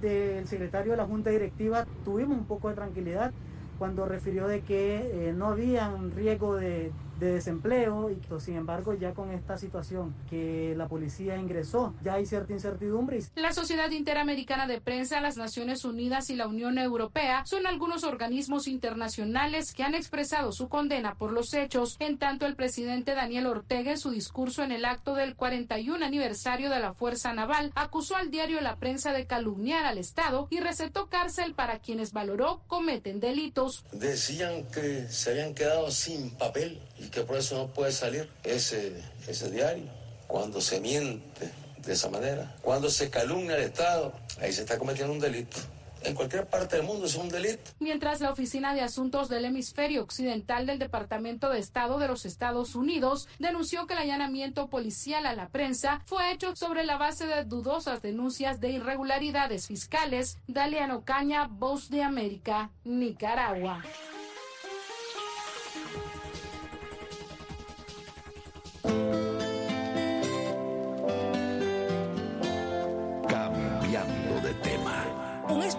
del secretario de la Junta Directiva tuvimos un poco de tranquilidad cuando refirió de que eh, no había un riesgo de de desempleo y sin embargo ya con esta situación que la policía ingresó ya hay cierta incertidumbre. La Sociedad Interamericana de Prensa, las Naciones Unidas y la Unión Europea son algunos organismos internacionales que han expresado su condena por los hechos. En tanto, el presidente Daniel Ortega en su discurso en el acto del 41 aniversario de la Fuerza Naval acusó al diario La Prensa de calumniar al Estado y recetó cárcel para quienes valoró cometen delitos. Decían que se habían quedado sin papel y que por eso no puede salir ese, ese diario. Cuando se miente de esa manera, cuando se calumnia al Estado, ahí se está cometiendo un delito. En cualquier parte del mundo es un delito. Mientras la Oficina de Asuntos del Hemisferio Occidental del Departamento de Estado de los Estados Unidos denunció que el allanamiento policial a la prensa fue hecho sobre la base de dudosas denuncias de irregularidades fiscales. Daliano Caña, Voz de América, Nicaragua.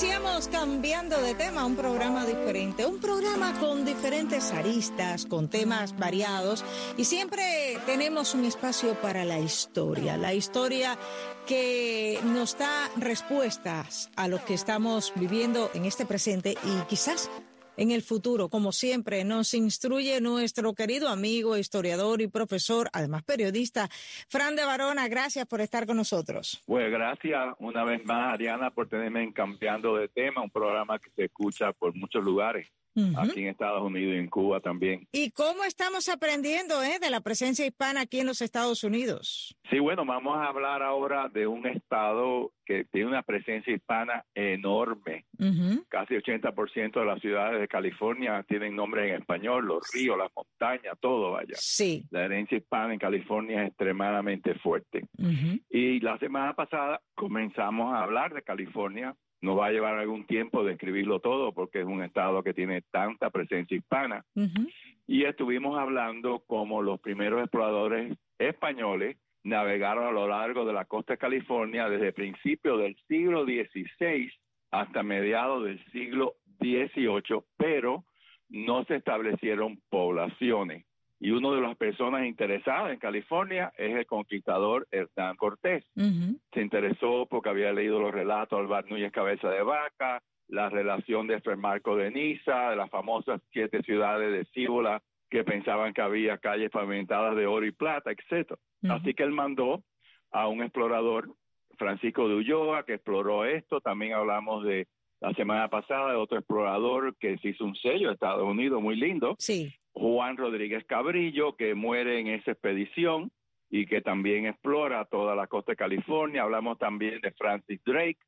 Iniciamos cambiando de tema, un programa diferente, un programa con diferentes aristas, con temas variados y siempre tenemos un espacio para la historia, la historia que nos da respuestas a lo que estamos viviendo en este presente y quizás en el futuro. Como siempre, nos instruye nuestro querido amigo, historiador y profesor, además periodista, Fran de Barona. Gracias por estar con nosotros. Pues gracias una vez más, Ariana, por tenerme en Cambiando de Tema, un programa que se escucha por muchos lugares aquí en Estados Unidos y en Cuba también. ¿Y cómo estamos aprendiendo eh, de la presencia hispana aquí en los Estados Unidos? Sí, bueno, vamos a hablar ahora de un estado que tiene una presencia hispana enorme. Casi 80% de las ciudades de California tienen nombre en español, los ríos, las montañas, todo vaya. Sí. La herencia hispana en California es extremadamente fuerte. Y la semana pasada comenzamos a hablar de California nos va a llevar algún tiempo de escribirlo todo porque es un estado que tiene tanta presencia hispana. Y estuvimos hablando como los primeros exploradores españoles navegaron a lo largo de la costa de California desde principios del siglo XVI hasta mediados del siglo XVIII, pero no se establecieron poblaciones y una de las personas interesadas en California es el conquistador Hernán Cortés. Se interesó porque había leído los relatos de Alvar Núñez Cabeza de Vaca, la relación de Marco de Niza, de las famosas siete ciudades de Cíbola que pensaban que había calles pavimentadas de oro y plata, etcétera. Así que él mandó a un explorador, Francisco de Ulloa, que exploró esto. También hablamos de la semana pasada de otro explorador que se hizo un sello de Estados Unidos muy lindo. Sí. Juan Rodríguez Cabrillo, que muere en esa expedición y que también explora toda la costa de California. Hablamos también de Francis Drake,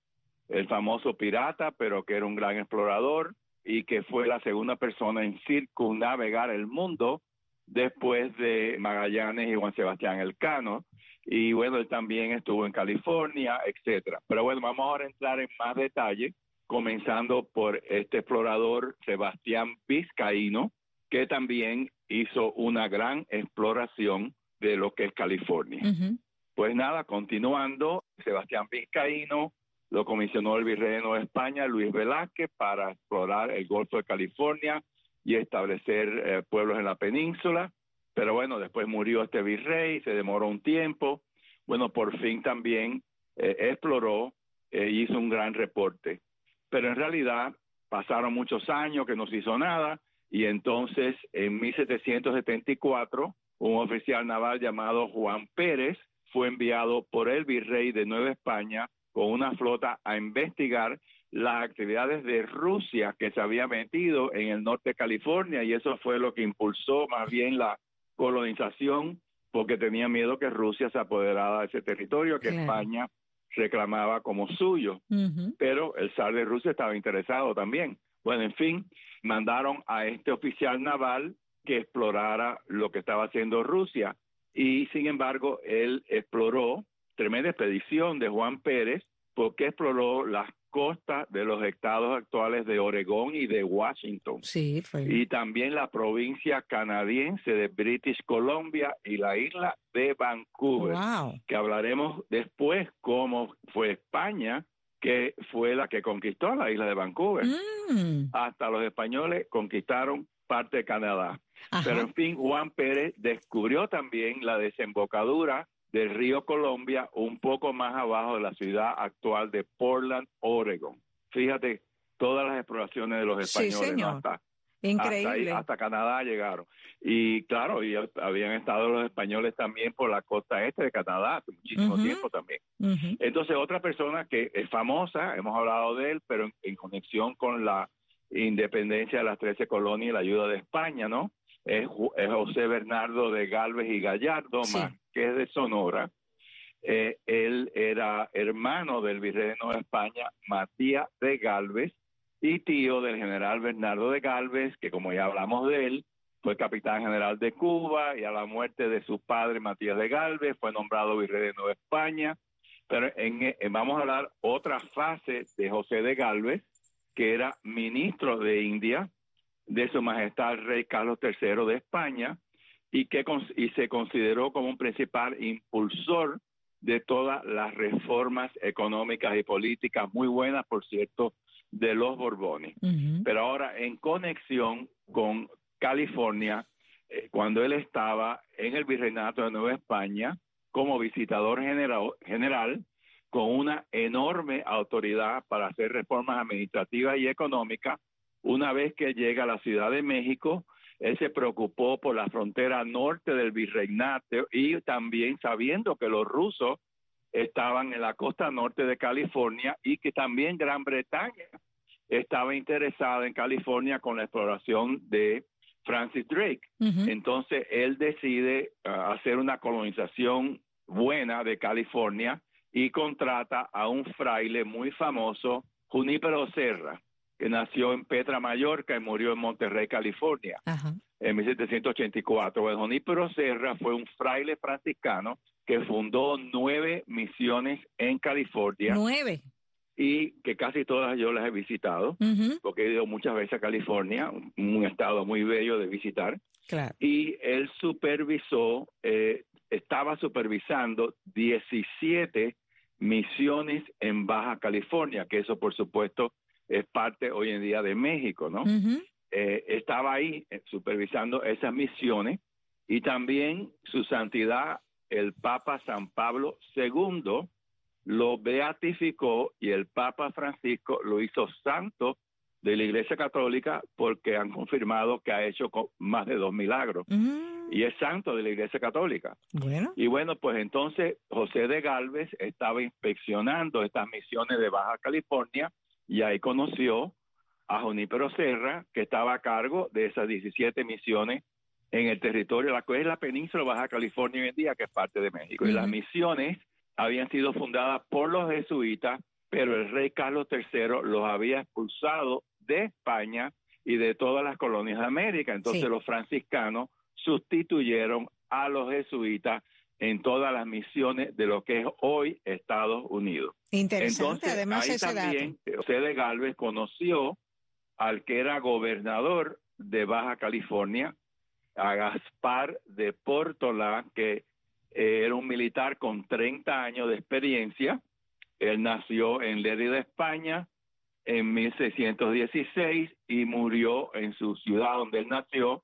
el famoso pirata, pero que era un gran explorador y que fue la segunda persona en circunnavegar el mundo después de Magallanes y Juan Sebastián Elcano. Y bueno, él también estuvo en California, etcétera. Pero bueno, vamos ahora a entrar en más detalle, comenzando por este explorador Sebastián Vizcaíno, que también hizo una gran exploración de lo que es California. Pues nada, continuando, Sebastián Vizcaíno lo comisionó el virrey de Nueva España, Luis Velázquez, para explorar el Golfo de California y establecer eh, pueblos en la península. Pero bueno, después murió este virrey, se demoró un tiempo. Bueno, por fin también eh, exploró e hizo un gran reporte. Pero en realidad pasaron muchos años que no se hizo nada y entonces en 1774 un oficial naval llamado Juan Pérez fue enviado por el virrey de Nueva España con una flota a investigar las actividades de Rusia que se había metido en el norte de California y eso fue lo que impulsó más bien la colonización porque tenía miedo que Rusia se apoderara de ese territorio que España reclamaba como suyo. Pero el zar de Rusia estaba interesado también. Bueno, en fin, mandaron a este oficial naval que explorara lo que estaba haciendo Rusia. y sin embargo él exploró tremenda expedición de Juan Pérez porque exploró las costas de los estados actuales de Oregón y de Washington. Sí, fue. Y también la provincia canadiense de British Columbia y la isla de Vancouver, Wow. que hablaremos después cómo fue España, que fue la que conquistó la isla de Vancouver. Mm, Hasta los españoles conquistaron parte de Canadá. ajá. Pero en fin, Juan Pérez descubrió también la desembocadura del río Colombia un poco más abajo de la ciudad actual de Portland, Oregon. Fíjate, todas las exploraciones de los Sí, españoles ¿no? señor. hasta, hasta, Increíble. ahí, hasta Canadá llegaron. Y claro, y habían estado los españoles también por la costa este de Canadá hace muchísimo tiempo también. Entonces, otra persona que es famosa, hemos hablado de él, pero en, en conexión con la independencia de las 13 colonias y la ayuda de España, ¿no? Es, José Bernardo de Galvez y Gallardo, Sí. más que es de Sonora. Eh, él era hermano del virrey de Nueva España, Matías de Galvez, y tío del general Bernardo de Galvez, que como ya hablamos de él, fue capitán general de Cuba y a la muerte de su padre Matías de Galvez fue nombrado virrey de Nueva España. Pero en, en- vamos a hablar otra fase de José de Galvez, que era ministro de India de su majestad el rey Carlos III de España y que y se consideró como un principal impulsor de todas las reformas económicas y políticas muy buenas, por cierto, de los Borbones. Pero ahora en conexión con California, eh, cuando él estaba en el Virreinato de Nueva España como visitador general, general con una enorme autoridad para hacer reformas administrativas y económicas, una vez que llega a la Ciudad de México, él se preocupó por la frontera norte del virreinato y también sabiendo que los rusos estaban en la costa norte de California y que también Gran Bretaña estaba interesada en California con la exploración de Francis Drake. Entonces él decide ah, hacer una colonización buena de California y contrata a un fraile muy famoso, Junípero Serra, que nació en Petra, Mallorca y murió en Monterrey, California Ajá. en 1784. Bueno, Junípero Serra fue un fraile franciscano que fundó nueve misiones en California Nueve. y que casi todas yo las he visitado, porque he ido muchas veces a California, un- estado muy bello de visitar, Claro. y él supervisó, eh, estaba supervisando 17 misiones en Baja California, que eso por supuesto es parte hoy en día de México, ¿no? Eh, estaba ahí eh, supervisando esas misiones y también su santidad, el Papa San Pablo II, lo beatificó y el Papa Francisco lo hizo santo de la Iglesia Católica porque han confirmado que ha hecho más de dos milagros Mm, y es santo de la Iglesia Católica. Bueno. Y bueno, pues entonces José de Galvez estaba inspeccionando estas misiones de Baja California y ahí conoció a Junípero Serra, que estaba a cargo de esas 17 misiones en el territorio, la cual es la península de Baja California hoy en día, que es parte de México. Y las misiones habían sido fundadas por los jesuitas, pero el rey Carlos III los había expulsado de España y de todas las colonias de América. Entonces Sí. los franciscanos sustituyeron a los jesuitas en todas las misiones de lo que es hoy Estados Unidos. Interesante, Entonces, además ahí ese también dato. José de Galvez conoció al que era gobernador de Baja California, a Gaspar de Portola, que eh, era un militar con 30 años de experiencia. Él nació en Lérida, España, en 1616 y murió en su ciudad donde él nació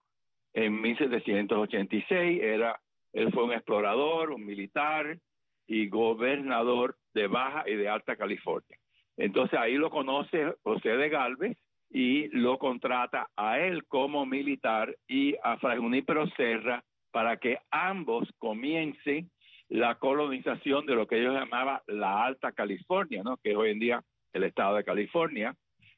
en 1786. Era, él fue un explorador, un militar y gobernador de Baja y de Alta California. Entonces ahí lo conoce José de Galvez y lo contrata a él como militar y a Fray Junípero Serra para que ambos comiencen la colonización de lo que ellos llamaban la Alta California, ¿no? que es hoy en día el estado de California.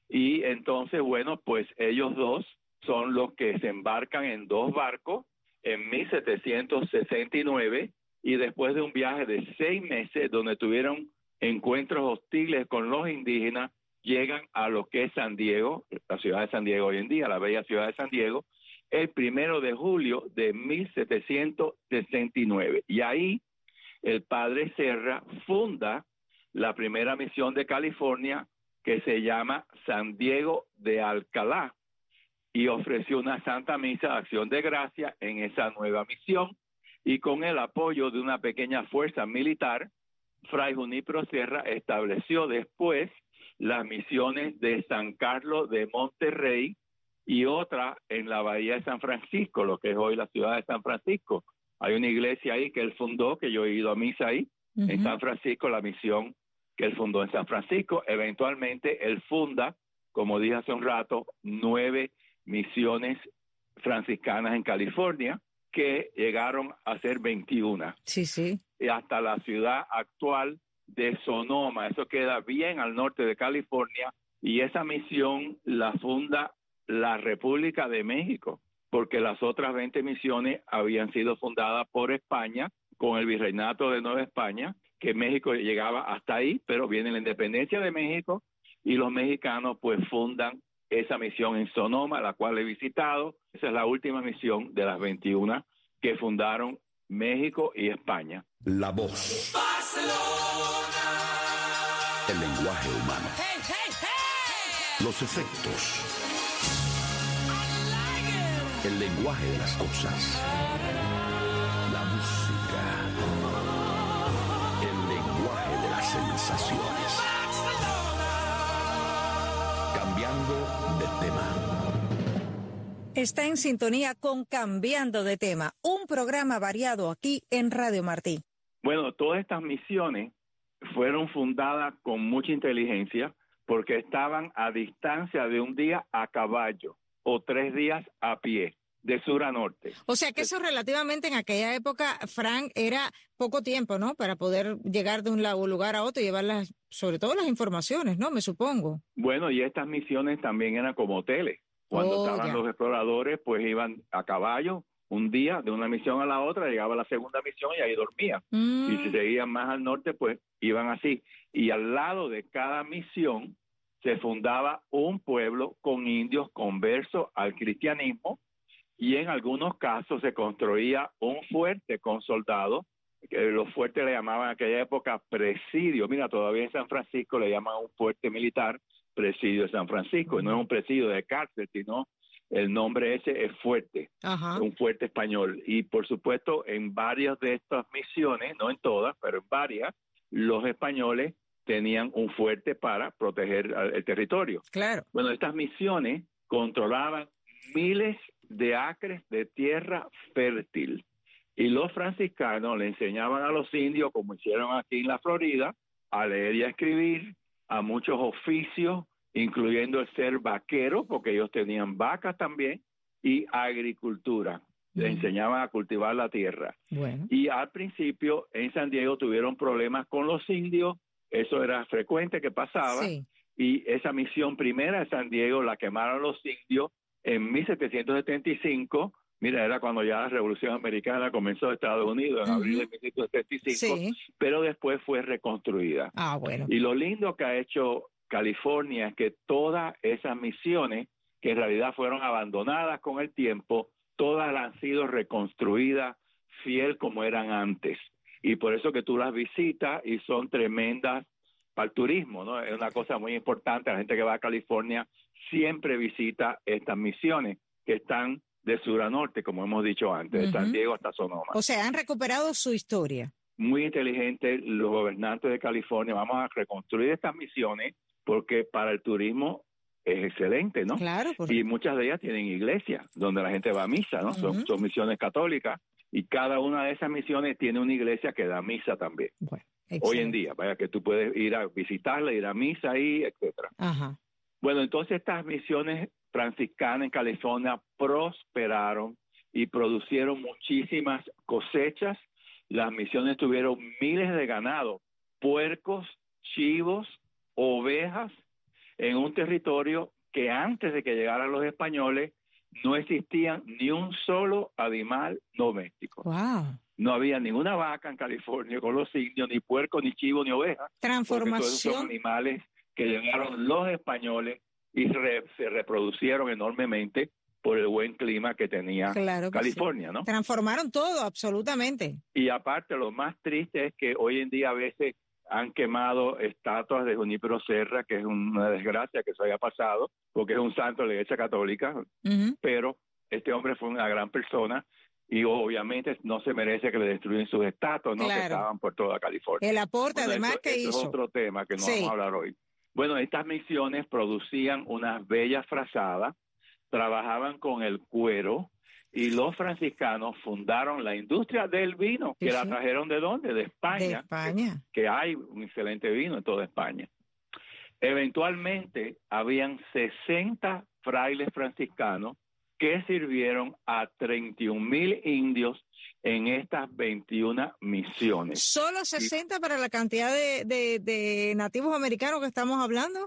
Y entonces, bueno, pues ellos dos son los que se embarcan en dos barcos en 1769 y después de un viaje de seis meses donde tuvieron encuentros hostiles con los indígenas, llegan a lo que es San Diego, la ciudad de San Diego hoy en día, la bella ciudad de San Diego, el primero de julio de 1769. Y ahí el padre Serra funda la primera misión de California que se llama San Diego de Alcalá y ofreció una santa misa de acción de gracia en esa nueva misión y con el apoyo de una pequeña fuerza militar, Fray Junipero Sierra estableció después las misiones de San Carlos de Monterrey y otra en la bahía de San Francisco, lo que es hoy la ciudad de San Francisco. Hay una iglesia ahí que él fundó, que yo he ido a misa ahí, en San Francisco, la misión que él fundó en San Francisco. Eventualmente él funda, como dije hace un rato, nueve misiones franciscanas en California que llegaron a ser 21. Sí, sí. Y hasta la ciudad actual de Sonoma, eso queda bien al norte de California, y esa misión la funda la República de México, porque las otras 20 misiones habían sido fundadas por España con el virreinato de Nueva España, que México llegaba hasta ahí, pero viene la independencia de México y los mexicanos pues fundan esa misión en Sonoma, la cual he visitado. Esa es la última misión de las 21 que fundaron México y España. La voz. El lenguaje humano. Los efectos. El lenguaje de las cosas. La música. El lenguaje de las sensaciones. Cambiando de tema. Está en sintonía con Cambiando de tema, un programa variado aquí en Radio Martí. Bueno, todas estas misiones fueron fundadas con mucha inteligencia porque estaban a distancia de un día a caballo o tres días a pie, de sur a norte. O sea que eso relativamente en aquella época, Frank, era poco tiempo, ¿no? Para poder llegar de un lugar a otro y llevar las, sobre todo las informaciones, ¿no? Me supongo. Bueno, y estas misiones también eran como hoteles. Cuando Oh, estaban ya. los exploradores, pues iban a caballo un día de una misión a la otra, llegaba la segunda misión y ahí dormían. Y si Mm, seguían más al norte, pues iban así. Y al lado de cada misión se fundaba un pueblo con indios conversos al cristianismo y en algunos casos se construía un fuerte con soldados, que los fuertes le llamaban en aquella época presidio. Mira, todavía en San Francisco le llaman un fuerte militar presidio de San Francisco, y no es un presidio de cárcel, sino el nombre ese es fuerte Ajá. un fuerte español. Y por supuesto, en varias de estas misiones, no en todas, pero en varias, los españoles tenían un fuerte para proteger el territorio. Claro. Bueno, estas misiones controlaban miles de acres de tierra fértil. Y los franciscanos le enseñaban a los indios, como hicieron aquí en la Florida, a leer y a escribir, a muchos oficios, incluyendo el ser vaquero, porque ellos tenían vacas también, y agricultura. Le Mm. enseñaban a cultivar la tierra. Bueno. Y al principio en San Diego tuvieron problemas con los indios, eso era frecuente que pasaba, Sí. y esa misión primera de San Diego la quemaron los indios en 1775. Mira, era cuando ya la Revolución Americana comenzó en Estados Unidos, en Ujú. abril de 1775, Sí. pero después fue reconstruida. Ah, bueno. Y lo lindo que ha hecho California es que todas esas misiones, que en realidad fueron abandonadas con el tiempo, todas han sido reconstruidas fiel como eran antes. Y por eso que tú las visitas y son tremendas para el turismo, ¿no? Es una cosa muy importante. La gente que va a California siempre visita estas misiones que están de sur a norte, como hemos dicho antes, de San. Diego hasta Sonoma O sea, han recuperado su historia. muy inteligente los gobernantes de California. Vamos a reconstruir estas misiones porque para el turismo es excelente, ¿no? Claro. por- Y muchas de ellas tienen iglesias donde la gente va a misa, ¿no? Son, misiones católicas y cada una de esas misiones tiene una iglesia que da misa también. Bueno, Hoy en día, vaya que tú puedes ir a visitarla, ir a misa ahí, etcétera. Ajá. Bueno, entonces estas misiones franciscanas en California prosperaron y producieron muchísimas cosechas. Las misiones tuvieron miles de ganado, puercos, chivos, ovejas, en un territorio que antes de que llegaran los españoles no existía ni un solo animal doméstico. Wow. No había ninguna vaca en California con los indios, ni puerco, ni chivo, ni oveja todos esos son Transformación. animales que llegaron los españoles y re- se reproducieron enormemente por el buen clima que tenía Claro que California, sí. ¿no? Transformaron todo, absolutamente. Y aparte, lo más triste es que hoy en día a veces han quemado estatuas de Junípero Serra, que es una desgracia que eso haya pasado, porque es un santo de la Iglesia Católica, pero este hombre fue una gran persona y obviamente no se merece que le destruyan sus estatuas, ¿no? Que Claro. estaban por toda California. El aporte, Bueno, además, eso- que eso hizo. es otro tema que no Sí. vamos a hablar hoy. Bueno, estas misiones producían unas bellas frazadas, trabajaban con el cuero y los franciscanos fundaron la industria del vino, Sí, que la trajeron de dónde? De De España, España. que hay un excelente vino en toda España. Eventualmente habían 60 frailes franciscanos que sirvieron a 31 mil indios en estas 21 misiones. Solo 60 para la cantidad de, de- de nativos americanos que estamos hablando.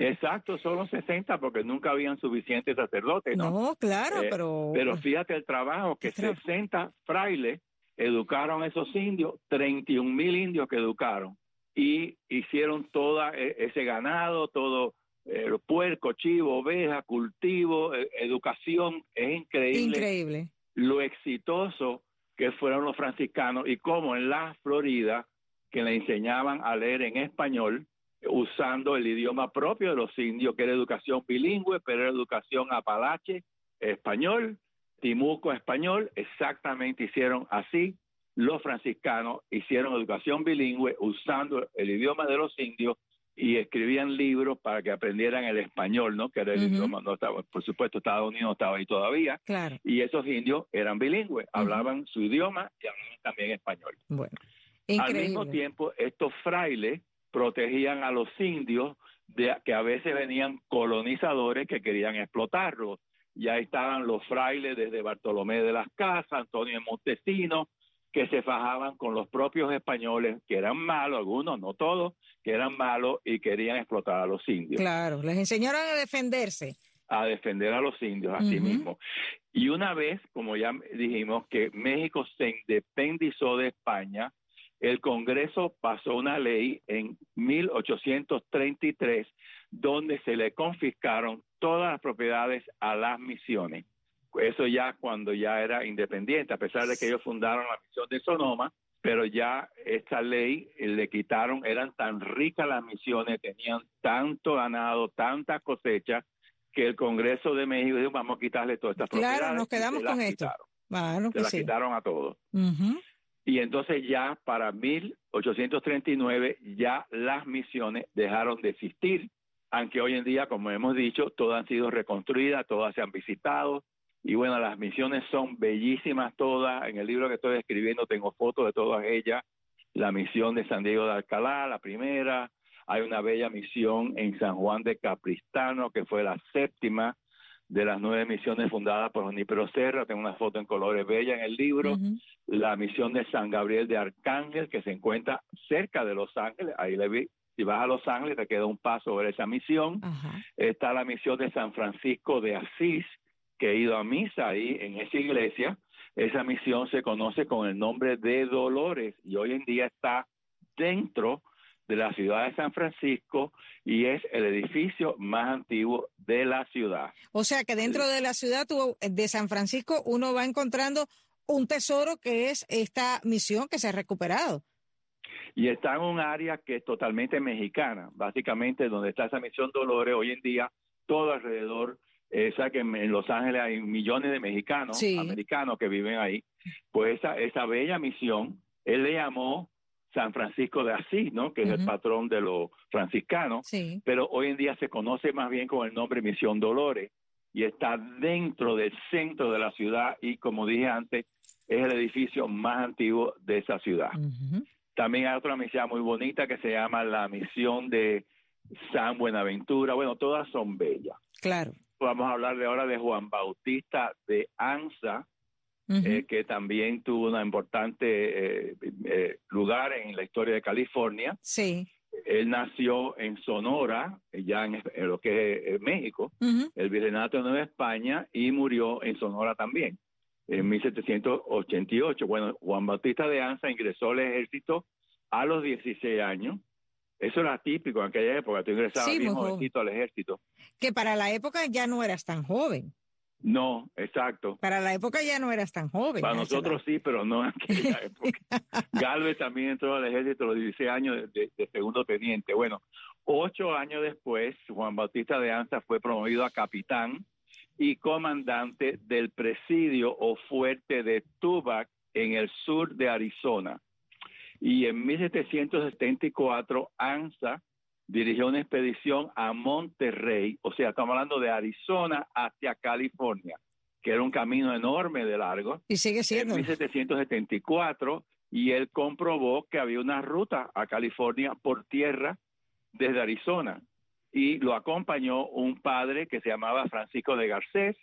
Exacto, solo 60 porque nunca habían suficientes sacerdotes, ¿no? No, claro, Eh, pero. Pero fíjate el trabajo que tra- 60 frailes educaron a esos indios, 31 mil indios que educaron y hicieron toda e- ese ganado, todo eh, puerco, chivo, oveja, cultivo, eh, educación, es increíble Increíble. lo exitoso que fueron los franciscanos y cómo en la Florida que le enseñaban a leer en español usando el idioma propio de los indios, que era educación bilingüe, pero era educación apalache, español, timuco español, exactamente hicieron así. Los franciscanos hicieron educación bilingüe usando el idioma de los indios y escribían libros para que aprendieran el español, ¿no? Que era el idioma, no estaba, por supuesto, Estados Unidos no estaba ahí todavía, Claro. y esos indios eran bilingües, hablaban su idioma y hablaban también español. Bueno. Al Increíble. mismo tiempo, estos frailes protegían a los indios de que a veces venían colonizadores que querían explotarlos. Ya estaban los frailes desde Bartolomé de las Casas, Antonio de Montesino, que se fajaban con los propios españoles, que eran malos, algunos, no todos, que eran malos y querían explotar a los indios Claro, les enseñaron a defenderse. a defender a los indios a sí Ujú. mismos. Y una vez, como ya dijimos, que México se independizó de España, el Congreso pasó una ley en 1833 donde se le confiscaron todas las propiedades a las misiones. Eso ya cuando ya era independiente, a pesar de que ellos fundaron la misión de Sonoma, pero ya esta ley eh, le quitaron, eran tan ricas las misiones, tenían tanto ganado, tanta cosecha, que el Congreso de México dijo, vamos a quitarle todas estas Claro, propiedades. nos y se quedamos con esto. quitaron, Claro Se que las sí. quitaron a todos. Y entonces ya para 1839 ya las misiones dejaron de existir, aunque hoy en día, como hemos dicho, todas han sido reconstruidas, todas se han visitado. Y bueno, las misiones son bellísimas todas. En el libro que estoy escribiendo tengo fotos de todas ellas. La misión de San Diego de Alcalá, la primera. Hay una bella misión en San Juan de Capristano, que fue la séptima de las nueve misiones fundadas por Junípero Serra. Tengo una foto en colores bella en el libro la misión de San Gabriel de Arcángel, que se encuentra cerca de Los Ángeles. Ahí le vi. Si vas a Los Ángeles, te queda un paso ver esa misión. Está la misión de San Francisco de Asís, que he ido a misa ahí en esa iglesia. Esa misión se conoce con el nombre de Dolores y hoy en día está dentro de la ciudad de San Francisco y es el edificio más antiguo de la ciudad. O sea que dentro de la ciudad de San Francisco uno va encontrando un tesoro que es esta misión que se ha recuperado. y está en un área que es totalmente mexicana, básicamente donde está esa misión Dolores hoy en día, todo alrededor, eh, que en, en Los Ángeles hay millones de mexicanos, Sí. americanos que viven ahí, pues esa, esa bella misión, él le llamó San Francisco de Asís, ¿no? Que es el patrón de los franciscanos, Sí. pero hoy en día se conoce más bien con el nombre Misión Dolores y está dentro del centro de la ciudad y como dije antes, es el edificio más antiguo de esa ciudad. También hay otra misión muy bonita que se llama la misión de San Buenaventura. Bueno, todas son bellas. Claro. Vamos a hablar de ahora de Juan Bautista de Anza, Eh, que también tuvo un importante eh, eh, lugar en la historia de California. sí. Él nació en Sonora, ya en, en lo que es México, el Virreinato de Nueva España, y murió en Sonora también, en 1788. Bueno, Juan Bautista de Anza ingresó al ejército a los 16 años. Eso era típico en aquella época, tú ingresabas Sí, bien jovencito al ejército. Que para la época ya no eras tan joven. No, exacto. Para la época ya no eras tan joven. Para nosotros sí, pero no en aquella época. Galvez también entró al ejército a los 16 años de, de, segundo teniente. Bueno, ocho años después, Juan Bautista de Anza fue promovido a capitán y comandante del presidio o fuerte de Tubac en el sur de Arizona. Y en 1774, Anza dirigió una expedición a Monterrey, o sea, estamos hablando de Arizona hacia California, que era un camino enorme de largo. Y sigue siendo. En 1774, y él comprobó que había una ruta a California por tierra desde Arizona. Y lo acompañó un padre que se llamaba Francisco de Garcés,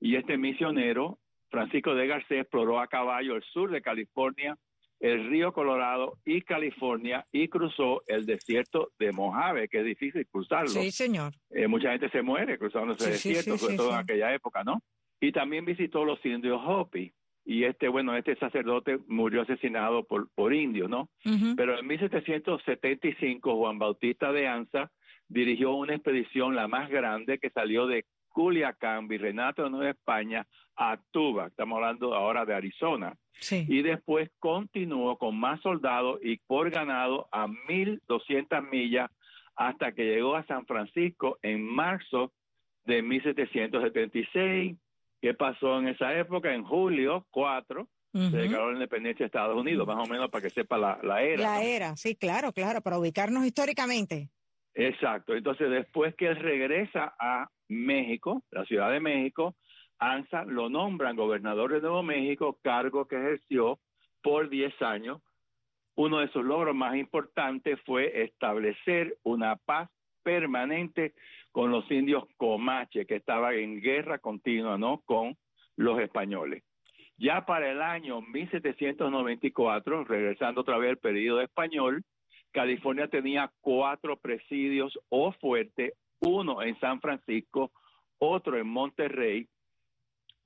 y este misionero, Francisco de Garcés, exploró a caballo el sur de California el río Colorado y California y cruzó el desierto de Mojave, que es difícil cruzarlo. Sí, señor. Eh, mucha gente se muere cruzando ese desierto, sobre todo en aquella época, ¿no? Y también visitó los indios Hopi. Y este, bueno, este sacerdote murió asesinado por, por indios, ¿no? Pero en 1775 Juan Bautista de Anza dirigió una expedición, la más grande, que salió de Culiacán, Virreinato de Nueva España, a Tuba. Estamos hablando ahora de Arizona y después continuó con más soldados y por ganado a 1.200 millas hasta que llegó a San Francisco en marzo de 1776. ¿Qué pasó en esa época? En julio 4 se declaró la independencia de Estados Unidos, más o menos para que sepa la, la era. La era, sí, claro, claro, para ubicarnos históricamente. Exacto. Entonces, después que él regresa a México, la Ciudad de México, ANSA lo nombran gobernador de Nuevo México, cargo que ejerció por 10 años. Uno de sus logros más importantes fue establecer una paz permanente con los indios Comache, que estaban en guerra continua ¿no? con los españoles. Ya para el año 1794, regresando otra vez al periodo español, California tenía cuatro presidios o fuertes, uno en San Francisco, otro en Monterrey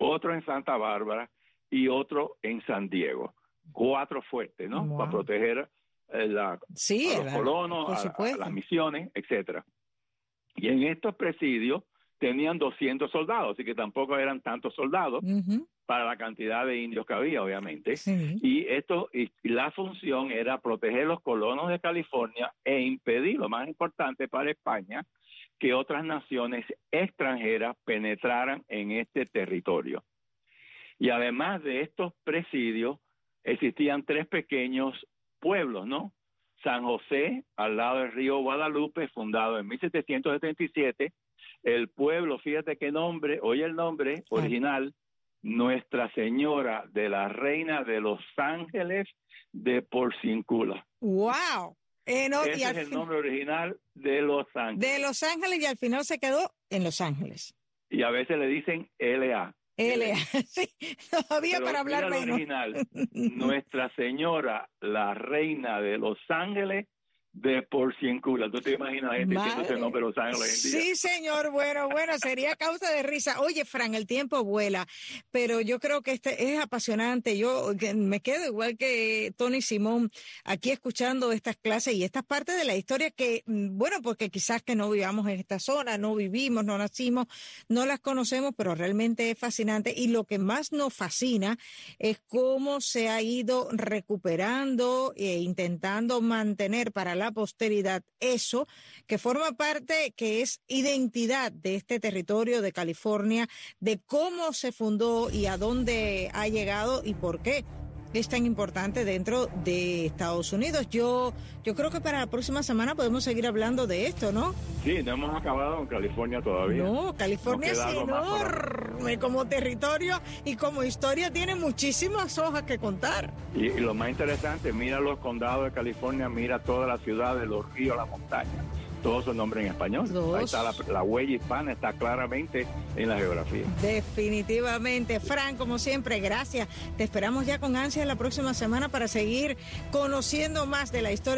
otro en Santa Bárbara y otro en San Diego. Cuatro fuertes, ¿no? Para proteger eh, a los colonos, a, las misiones, etcétera. Y en estos presidios tenían 200 soldados, así que tampoco eran tantos soldados para la cantidad de indios que había, obviamente. Y esto y la función era proteger los colonos de California e impedir, lo más importante para España, que otras naciones extranjeras penetraran en este territorio. Y además de estos presidios, existían tres pequeños pueblos, ¿no? San José, al lado del río Guadalupe, fundado en 1777. El pueblo, fíjate qué nombre, oye el nombre original, Nuestra Señora de la Reina de los Ángeles de Porcincula. ¡Wow! Eh, Ese es el nombre original de Los Ángeles. De Los Ángeles y al final se quedó en Los Ángeles. Y a veces le dicen LA. LA, sí, todavía para hablar menos. original, Nuestra Señora, la Reina de Los Ángeles, de por Porciúncula. ¿Tú te imaginas gente ese nombre Los Ángeles Sí, señor. Bueno, bueno, sería causa de risa. Oye, Fran, el tiempo vuela, pero yo creo que este es apasionante. Yo me quedo igual que Tony Simón aquí escuchando estas clases y estas partes de la historia que, mm, bueno, porque quizás que no vivamos en esta zona, no vivimos, no nacimos, no las conocemos, pero realmente es fascinante. Y lo que más nos fascina es cómo se ha ido recuperando e intentando mantener para la la posteridad. Eso que forma parte, que es identidad de este territorio de California, de cómo se fundó y a dónde ha llegado y por qué es tan importante dentro de Estados Unidos. Yo, yo creo que para la próxima semana podemos seguir hablando de esto, ¿no? Sí, no hemos acabado en California todavía. No, California es enorme como territorio y como historia tiene muchísimas hojas que contar. Y, y, lo más interesante, mira los condados de California, mira todas las ciudades, los ríos, las montañas todos son nombres en español. Ahí está la, huella hispana, está claramente en la geografía. Definitivamente. Fran, como siempre, gracias. Te esperamos ya con ansia la próxima semana para seguir conociendo más de la historia